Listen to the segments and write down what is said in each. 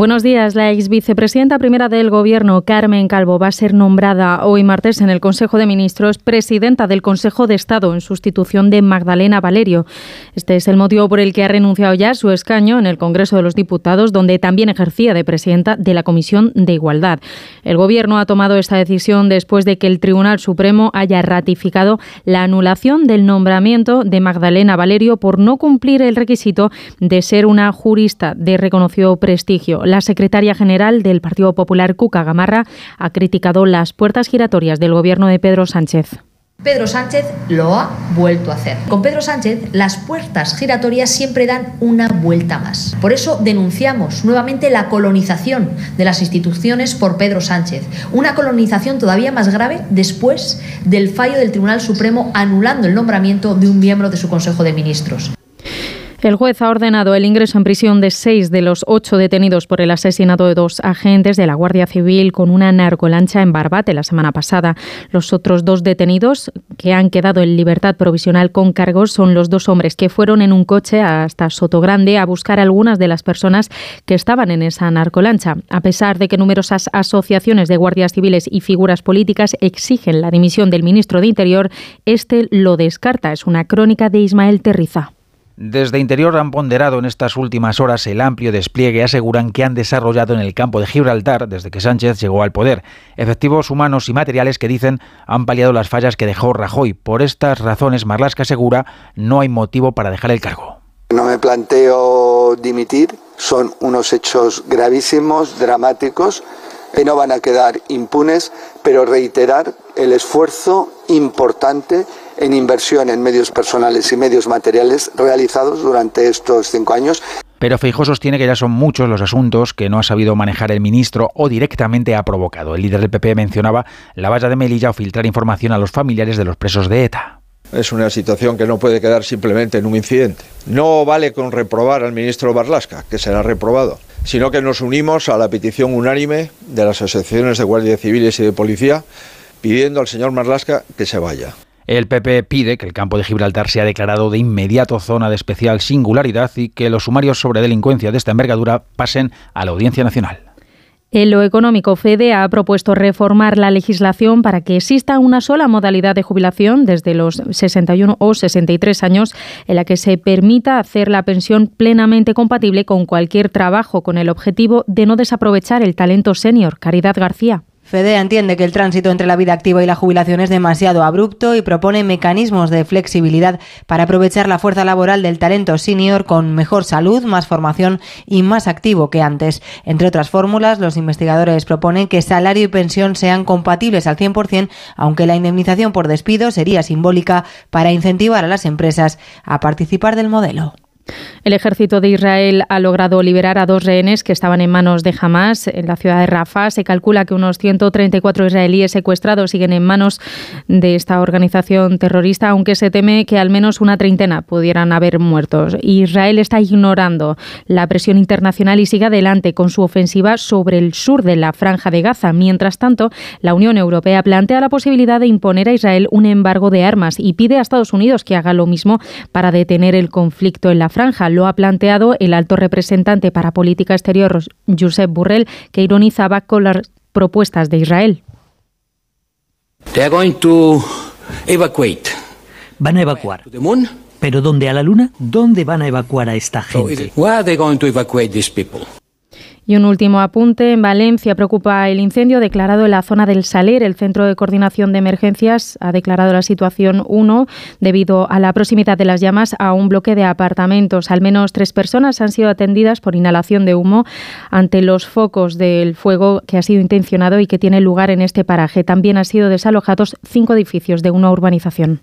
Buenos días. La ex vicepresidenta primera del Gobierno, Carmen Calvo, va a ser nombrada hoy martes en el Consejo de Ministros presidenta del Consejo de Estado en sustitución de Magdalena Valerio. Este es el motivo por el que ha renunciado ya a su escaño en el Congreso de los Diputados, donde también ejercía de presidenta de la Comisión de Igualdad. El Gobierno ha tomado esta decisión después de que el Tribunal Supremo haya ratificado la anulación del nombramiento de Magdalena Valerio por no cumplir el requisito de ser una jurista de reconocido prestigio. La secretaria general del Partido Popular, Cuca Gamarra, ha criticado las puertas giratorias del gobierno de Pedro Sánchez. Pedro Sánchez lo ha vuelto a hacer. Con Pedro Sánchez las puertas giratorias siempre dan una vuelta más. Por eso denunciamos nuevamente la colonización de las instituciones por Pedro Sánchez. Una colonización todavía más grave después del fallo del Tribunal Supremo anulando el nombramiento de un miembro de su Consejo de Ministros. El juez ha ordenado el ingreso en prisión de seis de los ocho detenidos por el asesinato de dos agentes de la Guardia Civil con una narcolancha en Barbate la semana pasada. Los otros dos detenidos que han quedado en libertad provisional con cargos son los dos hombres que fueron en un coche hasta Sotogrande a buscar a algunas de las personas que estaban en esa narcolancha. A pesar de que numerosas asociaciones de guardias civiles y figuras políticas exigen la dimisión del ministro de Interior, este lo descarta. Es una crónica de Ismael Terriza. Desde Interior han ponderado en estas últimas horas el amplio despliegue aseguran que han desarrollado en el campo de Gibraltar desde que Sánchez llegó al poder. Efectivos humanos y materiales que dicen han paliado las fallas que dejó Rajoy. Por estas razones, Marlasca asegura no hay motivo para dejar el cargo. No me planteo dimitir, son unos hechos gravísimos, dramáticos, que no van a quedar impunes, pero reiterar el esfuerzo importante en inversión en medios personales y medios materiales realizados durante estos cinco años. Pero Feijó sostiene que ya son muchos los asuntos que no ha sabido manejar el ministro o directamente ha provocado. El líder del PP mencionaba la valla de Melilla o filtrar información a los familiares de los presos de ETA. Es una situación que no puede quedar simplemente en un incidente. No vale con reprobar al ministro Barlasca, que será reprobado, sino que nos unimos a la petición unánime de las asociaciones de guardias civiles y de policía pidiendo al señor Marlasca que se vaya. El PP pide que el campo de Gibraltar sea declarado de inmediato zona de especial singularidad y que los sumarios sobre delincuencia de esta envergadura pasen a la Audiencia Nacional. En lo económico, FEDE ha propuesto reformar la legislación para que exista una sola modalidad de jubilación desde los 61 o 63 años en la que se permita hacer la pensión plenamente compatible con cualquier trabajo con el objetivo de no desaprovechar el talento senior. Caridad García. FEDE entiende que el tránsito entre la vida activa y la jubilación es demasiado abrupto y propone mecanismos de flexibilidad para aprovechar la fuerza laboral del talento senior con mejor salud, más formación y más activo que antes. Entre otras fórmulas, los investigadores proponen que salario y pensión sean compatibles al 100%, aunque la indemnización por despido sería simbólica para incentivar a las empresas a participar del modelo. El ejército de Israel ha logrado liberar a dos rehenes que estaban en manos de Hamas en la ciudad de Rafah. Se calcula que unos 134 israelíes secuestrados siguen en manos de esta organización terrorista, aunque se teme que al menos una treintena pudieran haber muertos. Israel está ignorando la presión internacional y sigue adelante con su ofensiva sobre el sur de la franja de Gaza. Mientras tanto, la Unión Europea plantea la posibilidad de imponer a Israel un embargo de armas y pide a Estados Unidos que haga lo mismo para detener el conflicto en la franja lo ha planteado el alto representante para política exterior, Josep Burrell, que ironizaba con las propuestas de Israel. Van a evacuar. ¿Pero dónde? ¿A la Luna? ¿Dónde van a evacuar a esta gente? Y un último apunte. En Valencia preocupa el incendio declarado en la zona del Saler. El Centro de Coordinación de Emergencias ha declarado la situación 1 debido a la proximidad de las llamas a un bloque de apartamentos. Al menos tres personas han sido atendidas por inhalación de humo ante los focos del fuego que ha sido intencionado y que tiene lugar en este paraje. También han sido desalojados cinco edificios de una urbanización.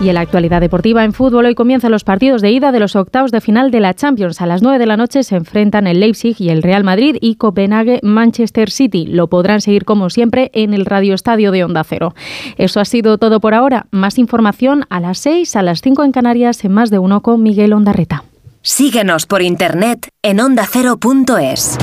Y en la actualidad deportiva en fútbol, hoy comienzan los partidos de ida de los octavos de final de la Champions. A las 9 de la noche se enfrentan el Leipzig y el Real Madrid y Copenhague Manchester City. Lo podrán seguir como siempre en el Radio Estadio de Onda Cero. Eso ha sido todo por ahora. Más información a las 6, a las 5 en Canarias, en más de uno con Miguel Ondarreta. Síguenos por internet en ondacero.es.